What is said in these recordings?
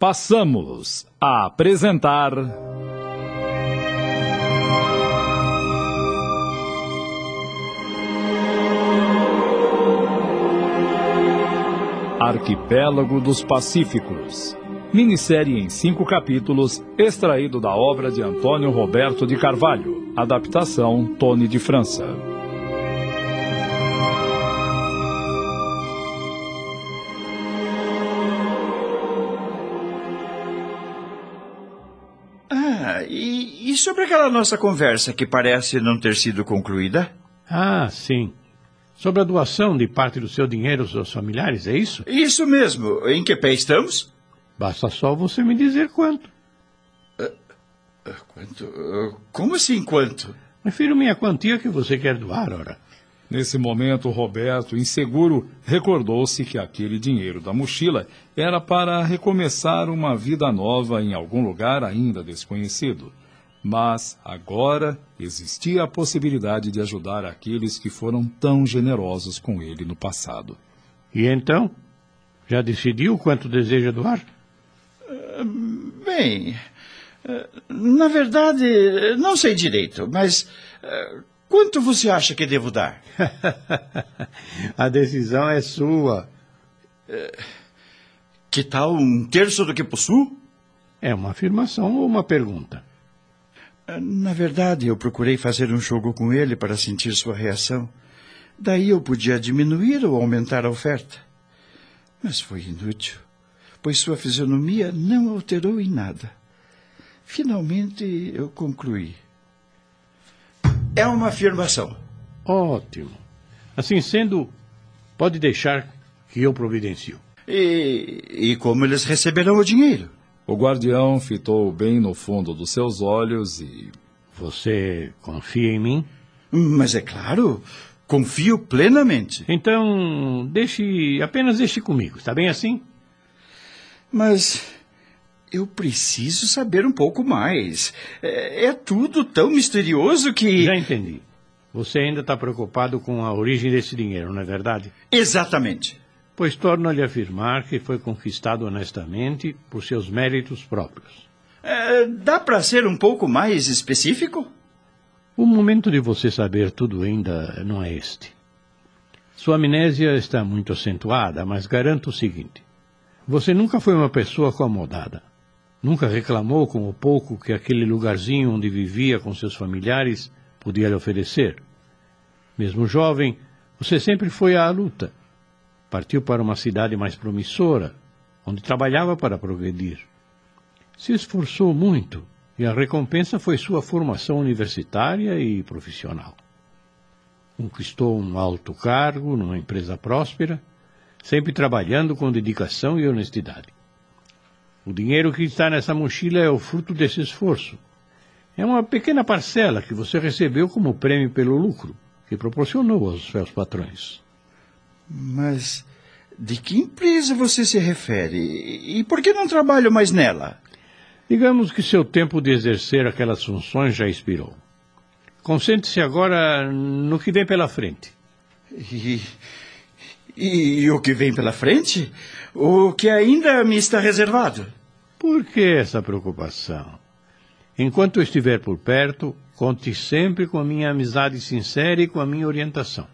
Passamos a apresentar. Arquipélago dos Pacíficos. Minissérie em cinco capítulos, extraído da obra de Antônio Roberto de Carvalho. Adaptação Tony de França. Sobre aquela nossa conversa que parece não ter sido concluída? Ah, sim. Sobre a doação de parte do seu dinheiro aos seus familiares, é isso? Isso mesmo. Em que pé estamos? Basta só você me dizer quanto. Quanto? Uh, Como assim quanto? Refiro-me à quantia que você quer doar, ora. Nesse momento, Roberto, inseguro, recordou-se que aquele dinheiro da mochila era para recomeçar uma vida nova em algum lugar ainda desconhecido. Mas agora existia a possibilidade de ajudar aqueles que foram tão generosos com ele no passado. E então? Já decidiu quanto deseja doar? Bem, eh, na verdade, não sei direito, mas eh, quanto você acha que devo dar? a decisão é sua. Que tal um terço do que possuo? É uma afirmação ou uma pergunta? Eh, Na verdade, eu procurei fazer um jogo com ele para sentir sua reação. Daí eu podia diminuir ou aumentar a oferta. Mas foi inútil, pois sua fisionomia não alterou em nada. Finalmente eu concluí. É uma afirmação. Ótimo. Assim sendo, pode deixar que eu providencio. E, e como eles receberão o dinheiro? O guardião fitou bem no fundo dos seus olhos e. Você confia em mim? Mas é claro, confio plenamente. Então, deixe. apenas deixe comigo, está bem assim? Mas eu preciso saber um pouco mais. É, é tudo tão misterioso que. Já entendi. Você ainda está preocupado com a origem desse dinheiro, não é verdade? Exatamente. Pois torno a lhe afirmar que foi conquistado honestamente por seus méritos próprios. É, dá para ser um pouco mais específico? O momento de você saber tudo ainda não é este. Sua amnésia está muito acentuada, mas garanto o seguinte: você nunca foi uma pessoa acomodada. Nunca reclamou com o pouco que aquele lugarzinho onde vivia com seus familiares podia lhe oferecer. Mesmo jovem, você sempre foi à luta. Partiu para uma cidade mais promissora, onde trabalhava para progredir. Se esforçou muito e a recompensa foi sua formação universitária e profissional. Conquistou um alto cargo numa empresa próspera, sempre trabalhando com dedicação e honestidade. O dinheiro que está nessa mochila é o fruto desse esforço. É uma pequena parcela que você recebeu como prêmio pelo lucro que proporcionou aos seus patrões. Mas de que empresa você se refere? E por que não trabalho mais nela? Digamos que seu tempo de exercer aquelas funções já expirou. Concentre-se agora no que vem pela frente. E, e, e o que vem pela frente? O que ainda me está reservado? Por que essa preocupação? Enquanto eu estiver por perto, conte sempre com a minha amizade sincera e com a minha orientação.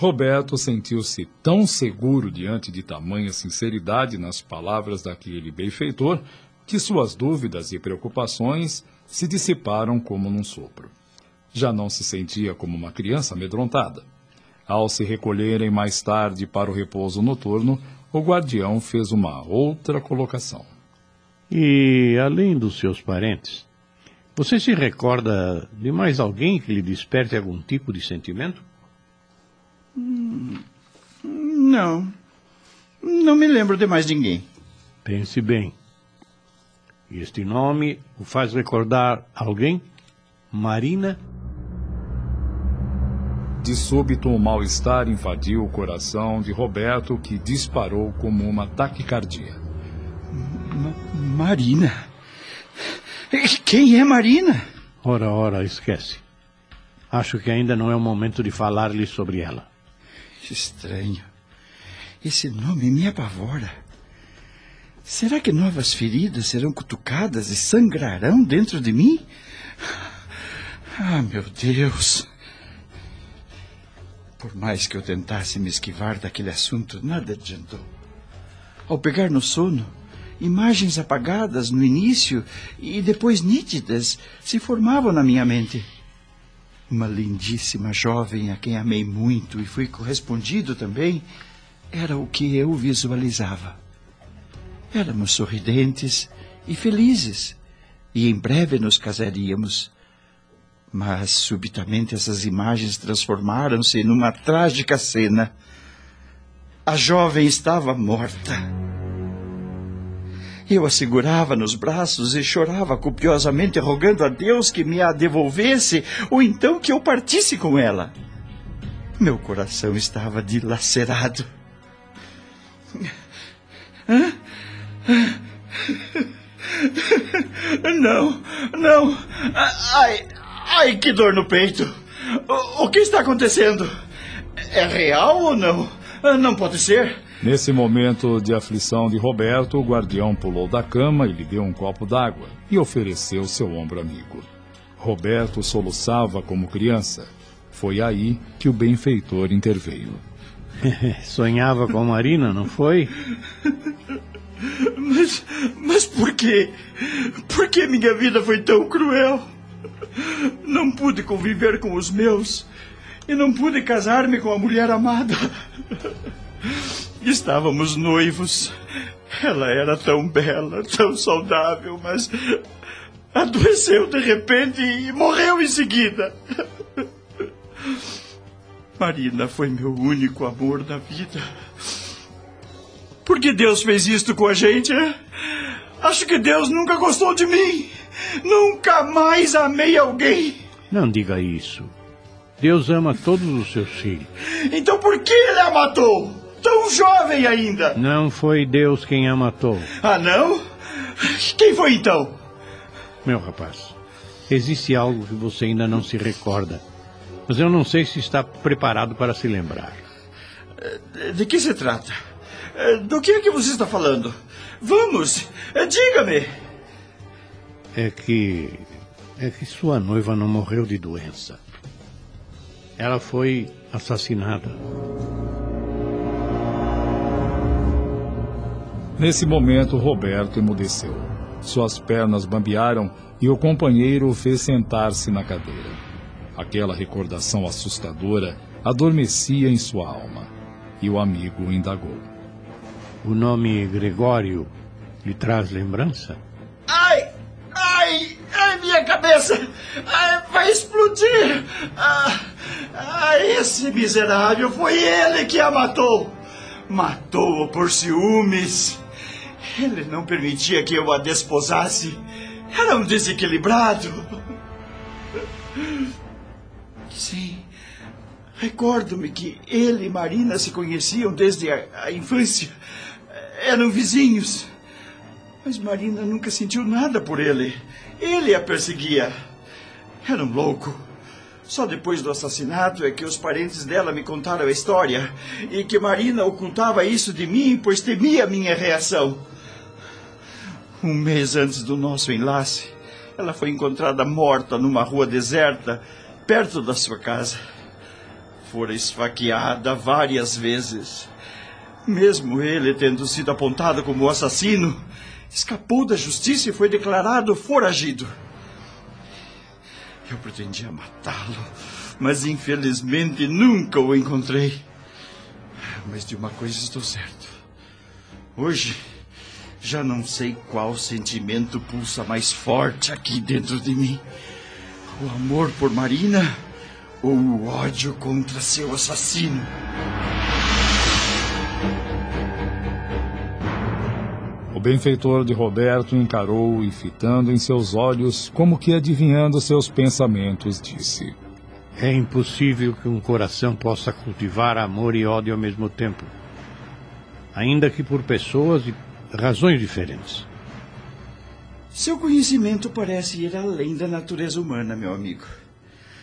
Roberto sentiu-se tão seguro diante de tamanha sinceridade nas palavras daquele benfeitor que suas dúvidas e preocupações se dissiparam como num sopro. Já não se sentia como uma criança amedrontada. Ao se recolherem mais tarde para o repouso noturno, o guardião fez uma outra colocação. E, além dos seus parentes, você se recorda de mais alguém que lhe desperte algum tipo de sentimento? Não. Não me lembro de mais ninguém. Pense bem. Este nome o faz recordar alguém? Marina? De súbito, um mal-estar invadiu o coração de Roberto, que disparou como uma taquicardia. Ma Marina? Quem é Marina? Ora, ora, esquece. Acho que ainda não é o momento de falar-lhe sobre ela. Estranho. Esse nome me apavora. Será que novas feridas serão cutucadas e sangrarão dentro de mim? Ah, meu Deus! Por mais que eu tentasse me esquivar daquele assunto, nada adiantou. Ao pegar no sono, imagens apagadas no início e depois nítidas se formavam na minha mente. Uma lindíssima jovem a quem amei muito e fui correspondido também era o que eu visualizava. Éramos sorridentes e felizes, e em breve nos casaríamos. Mas subitamente essas imagens transformaram-se numa trágica cena. A jovem estava morta. Eu a segurava nos braços e chorava copiosamente, rogando a Deus que me a devolvesse ou então que eu partisse com ela. Meu coração estava dilacerado. Não, não. Ai, ai, que dor no peito. O, o que está acontecendo? É real ou não? Não pode ser. Nesse momento de aflição de Roberto, o guardião pulou da cama e lhe deu um copo d'água e ofereceu seu ombro amigo. Roberto soluçava como criança. Foi aí que o benfeitor interveio. Sonhava com Marina, não foi? Mas, mas por quê? Por que minha vida foi tão cruel? Não pude conviver com os meus e não pude casar-me com a mulher amada. Estávamos noivos. Ela era tão bela, tão saudável, mas adoeceu de repente e morreu em seguida. Marina foi meu único amor na vida. Por que Deus fez isto com a gente? Acho que Deus nunca gostou de mim. Nunca mais amei alguém. Não diga isso. Deus ama todos os seus filhos. Então por que ele a matou? Tão jovem ainda. Não foi Deus quem a matou. Ah, não? Quem foi então? Meu rapaz, existe algo que você ainda não se recorda. Mas eu não sei se está preparado para se lembrar. De que se trata? Do que é que você está falando? Vamos, diga-me. É que. É que sua noiva não morreu de doença. Ela foi assassinada. Nesse momento, Roberto emudeceu. Suas pernas bambearam e o companheiro o fez sentar-se na cadeira. Aquela recordação assustadora adormecia em sua alma. E o amigo indagou. O nome Gregório lhe traz lembrança? Ai! Ai! Ai, minha cabeça! Ai, vai explodir! Ah, ah, esse miserável foi ele que a matou! Matou-o por ciúmes! Ele não permitia que eu a desposasse. Era um desequilibrado. Sim. Recordo-me que ele e Marina se conheciam desde a, a infância. Eram vizinhos. Mas Marina nunca sentiu nada por ele. Ele a perseguia. Era um louco. Só depois do assassinato é que os parentes dela me contaram a história e que Marina ocultava isso de mim, pois temia minha reação. Um mês antes do nosso enlace, ela foi encontrada morta numa rua deserta, perto da sua casa. Fora esfaqueada várias vezes. Mesmo ele tendo sido apontado como assassino, escapou da justiça e foi declarado foragido. Eu pretendia matá-lo, mas infelizmente nunca o encontrei. Mas de uma coisa estou certo. Hoje já não sei qual sentimento pulsa mais forte aqui dentro de mim: o amor por Marina ou o ódio contra seu assassino. O benfeitor de Roberto encarou e, fitando em seus olhos, como que adivinhando seus pensamentos, disse: É impossível que um coração possa cultivar amor e ódio ao mesmo tempo, ainda que por pessoas e razões diferentes. Seu conhecimento parece ir além da natureza humana, meu amigo.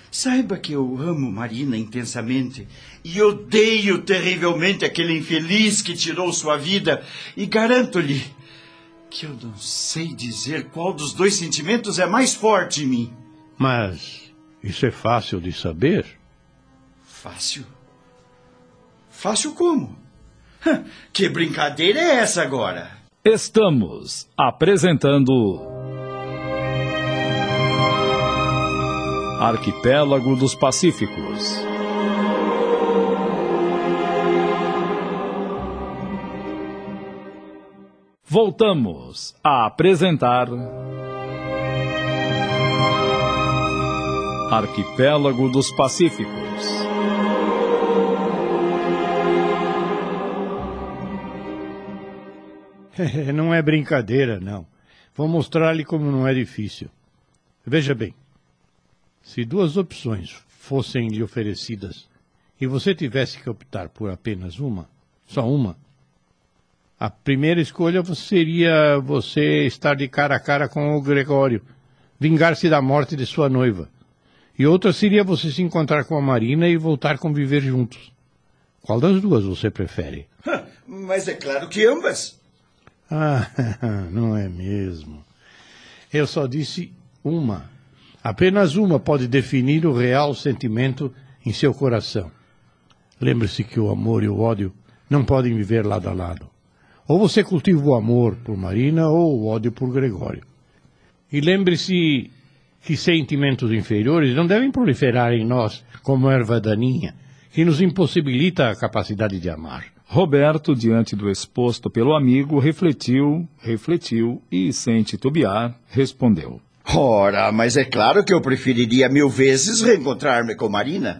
Saiba que eu amo Marina intensamente e odeio terrivelmente aquele infeliz que tirou sua vida, e garanto-lhe, que eu não sei dizer qual dos dois sentimentos é mais forte em mim. Mas isso é fácil de saber? Fácil? Fácil como? Que brincadeira é essa agora? Estamos apresentando. Arquipélago dos Pacíficos. Voltamos a apresentar. Arquipélago dos Pacíficos. não é brincadeira, não. Vou mostrar-lhe como não é difícil. Veja bem. Se duas opções fossem lhe oferecidas e você tivesse que optar por apenas uma, só uma, a primeira escolha seria você estar de cara a cara com o Gregório, vingar-se da morte de sua noiva. E outra seria você se encontrar com a Marina e voltar a conviver juntos. Qual das duas você prefere? Mas é claro que ambas. Ah, não é mesmo. Eu só disse uma. Apenas uma pode definir o real sentimento em seu coração. Lembre-se que o amor e o ódio não podem viver lado a lado. Ou você cultiva o amor por Marina ou o ódio por Gregório. E lembre-se que sentimentos inferiores não devem proliferar em nós como erva daninha, que nos impossibilita a capacidade de amar. Roberto, diante do exposto pelo amigo, refletiu, refletiu e, sem titubear, respondeu. Ora, mas é claro que eu preferiria mil vezes reencontrar-me com Marina.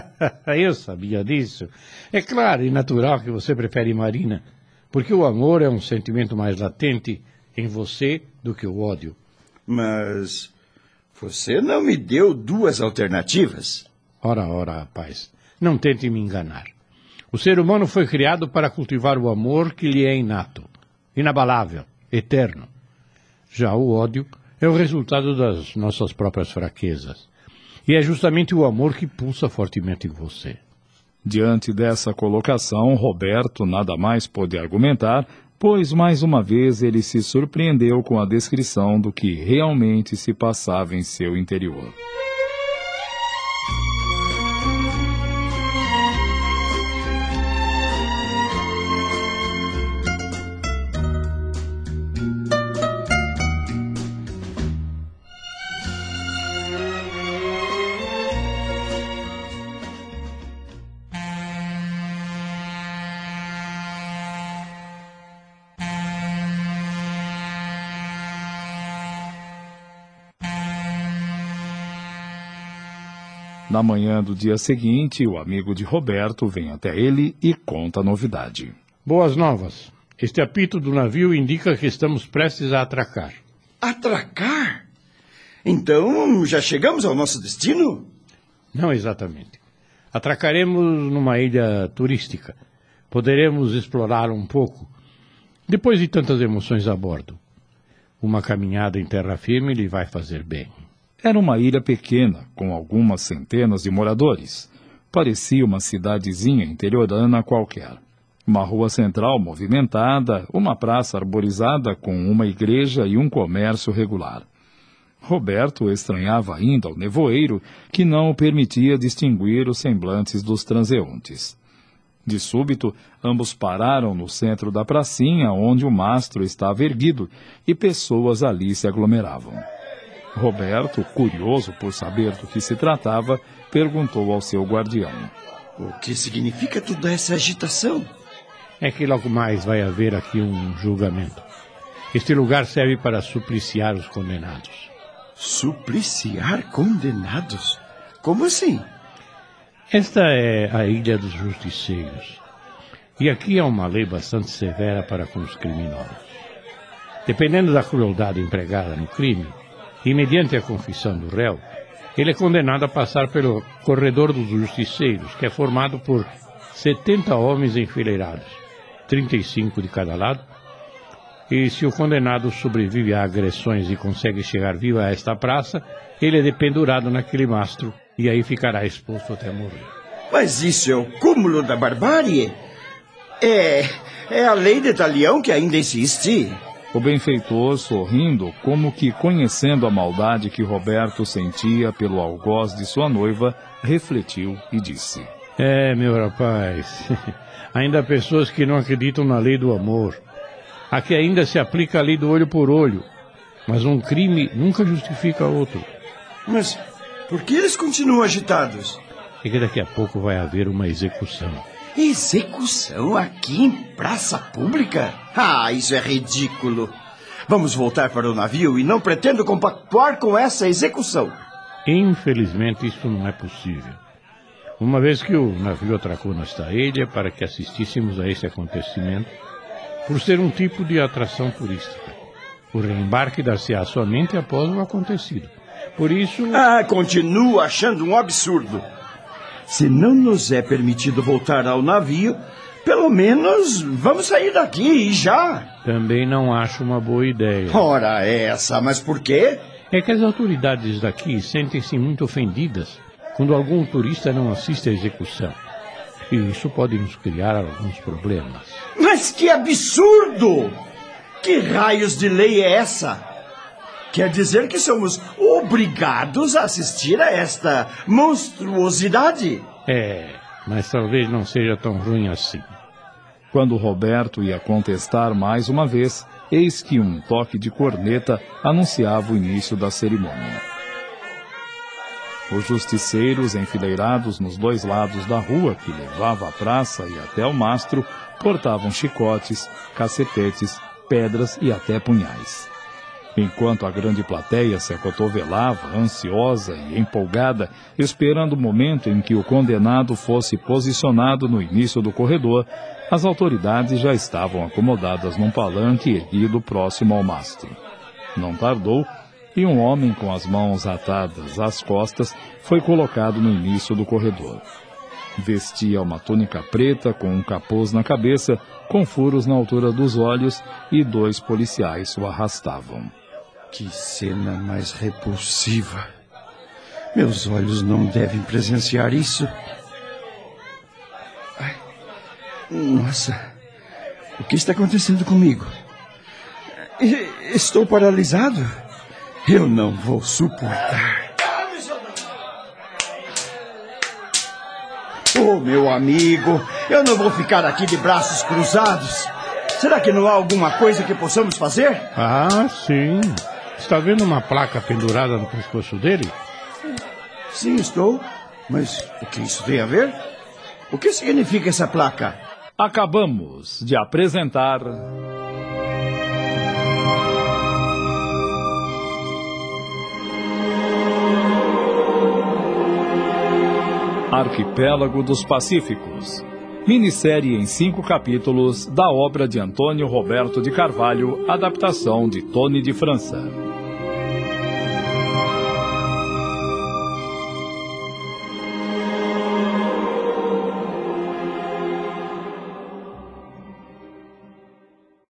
eu sabia disso. É claro e natural que você prefere Marina, porque o amor é um sentimento mais latente em você do que o ódio. Mas você não me deu duas alternativas. Ora, ora, rapaz, não tente me enganar. O ser humano foi criado para cultivar o amor que lhe é inato, inabalável, eterno. Já o ódio é o resultado das nossas próprias fraquezas. E é justamente o amor que pulsa fortemente em você. Diante dessa colocação, Roberto nada mais pôde argumentar, pois mais uma vez ele se surpreendeu com a descrição do que realmente se passava em seu interior. Na manhã do dia seguinte, o amigo de Roberto vem até ele e conta a novidade. Boas novas. Este apito do navio indica que estamos prestes a atracar. Atracar? Então já chegamos ao nosso destino? Não exatamente. Atracaremos numa ilha turística. Poderemos explorar um pouco. Depois de tantas emoções a bordo, uma caminhada em terra firme lhe vai fazer bem. Era uma ilha pequena, com algumas centenas de moradores. Parecia uma cidadezinha interiorana qualquer. Uma rua central movimentada, uma praça arborizada com uma igreja e um comércio regular. Roberto estranhava ainda o nevoeiro que não permitia distinguir os semblantes dos transeuntes. De súbito, ambos pararam no centro da pracinha onde o mastro estava erguido e pessoas ali se aglomeravam. Roberto, curioso por saber do que se tratava, perguntou ao seu guardião: O que significa toda essa agitação? É que logo mais vai haver aqui um julgamento. Este lugar serve para supliciar os condenados. Supliciar condenados? Como assim? Esta é a Ilha dos Justiceiros. E aqui há uma lei bastante severa para com os criminosos. Dependendo da crueldade empregada no crime, e mediante a confissão do réu, ele é condenado a passar pelo corredor dos justiceiros, que é formado por 70 homens enfileirados, 35 de cada lado, e se o condenado sobrevive a agressões e consegue chegar vivo a esta praça, ele é dependurado naquele mastro e aí ficará exposto até morrer. Mas isso é o cúmulo da barbárie? É, é a lei de talião que ainda existe. O benfeitor, sorrindo, como que conhecendo a maldade que Roberto sentia pelo algoz de sua noiva, refletiu e disse: É, meu rapaz, ainda há pessoas que não acreditam na lei do amor. Aqui ainda se aplica a lei do olho por olho, mas um crime nunca justifica outro. Mas por que eles continuam agitados? É que daqui a pouco vai haver uma execução. Execução aqui em praça pública? Ah, isso é ridículo. Vamos voltar para o navio e não pretendo compactuar com essa execução. Infelizmente, isso não é possível. Uma vez que o navio atracou nesta ilha para que assistíssemos a esse acontecimento, por ser um tipo de atração turística, o reembarque dar-se-á somente após o acontecido. Por isso. Ah, continuo achando um absurdo. Se não nos é permitido voltar ao navio, pelo menos vamos sair daqui e já. Também não acho uma boa ideia. Ora, essa, mas por quê? É que as autoridades daqui sentem-se muito ofendidas quando algum turista não assiste à execução. E isso pode nos criar alguns problemas. Mas que absurdo! Que raios de lei é essa? Quer dizer que somos obrigados a assistir a esta monstruosidade? É, mas talvez não seja tão ruim assim. Quando Roberto ia contestar mais uma vez, eis que um toque de corneta anunciava o início da cerimônia. Os justiceiros, enfileirados nos dois lados da rua que levava à praça e até o mastro, portavam chicotes, cacetetes, pedras e até punhais. Enquanto a grande plateia se acotovelava, ansiosa e empolgada, esperando o momento em que o condenado fosse posicionado no início do corredor, as autoridades já estavam acomodadas num palanque erguido próximo ao mastro. Não tardou e um homem com as mãos atadas às costas foi colocado no início do corredor. Vestia uma túnica preta com um capuz na cabeça, com furos na altura dos olhos, e dois policiais o arrastavam. Que cena mais repulsiva. Meus olhos não devem presenciar isso. Ai, nossa, o que está acontecendo comigo? Estou paralisado. Eu não vou suportar. Oh, meu amigo, eu não vou ficar aqui de braços cruzados. Será que não há alguma coisa que possamos fazer? Ah, sim. Está vendo uma placa pendurada no pescoço dele? Sim, estou. Mas o que isso tem a ver? O que significa essa placa? Acabamos de apresentar. Arquipélago dos Pacíficos. Minissérie em cinco capítulos da obra de Antônio Roberto de Carvalho, adaptação de Tony de França.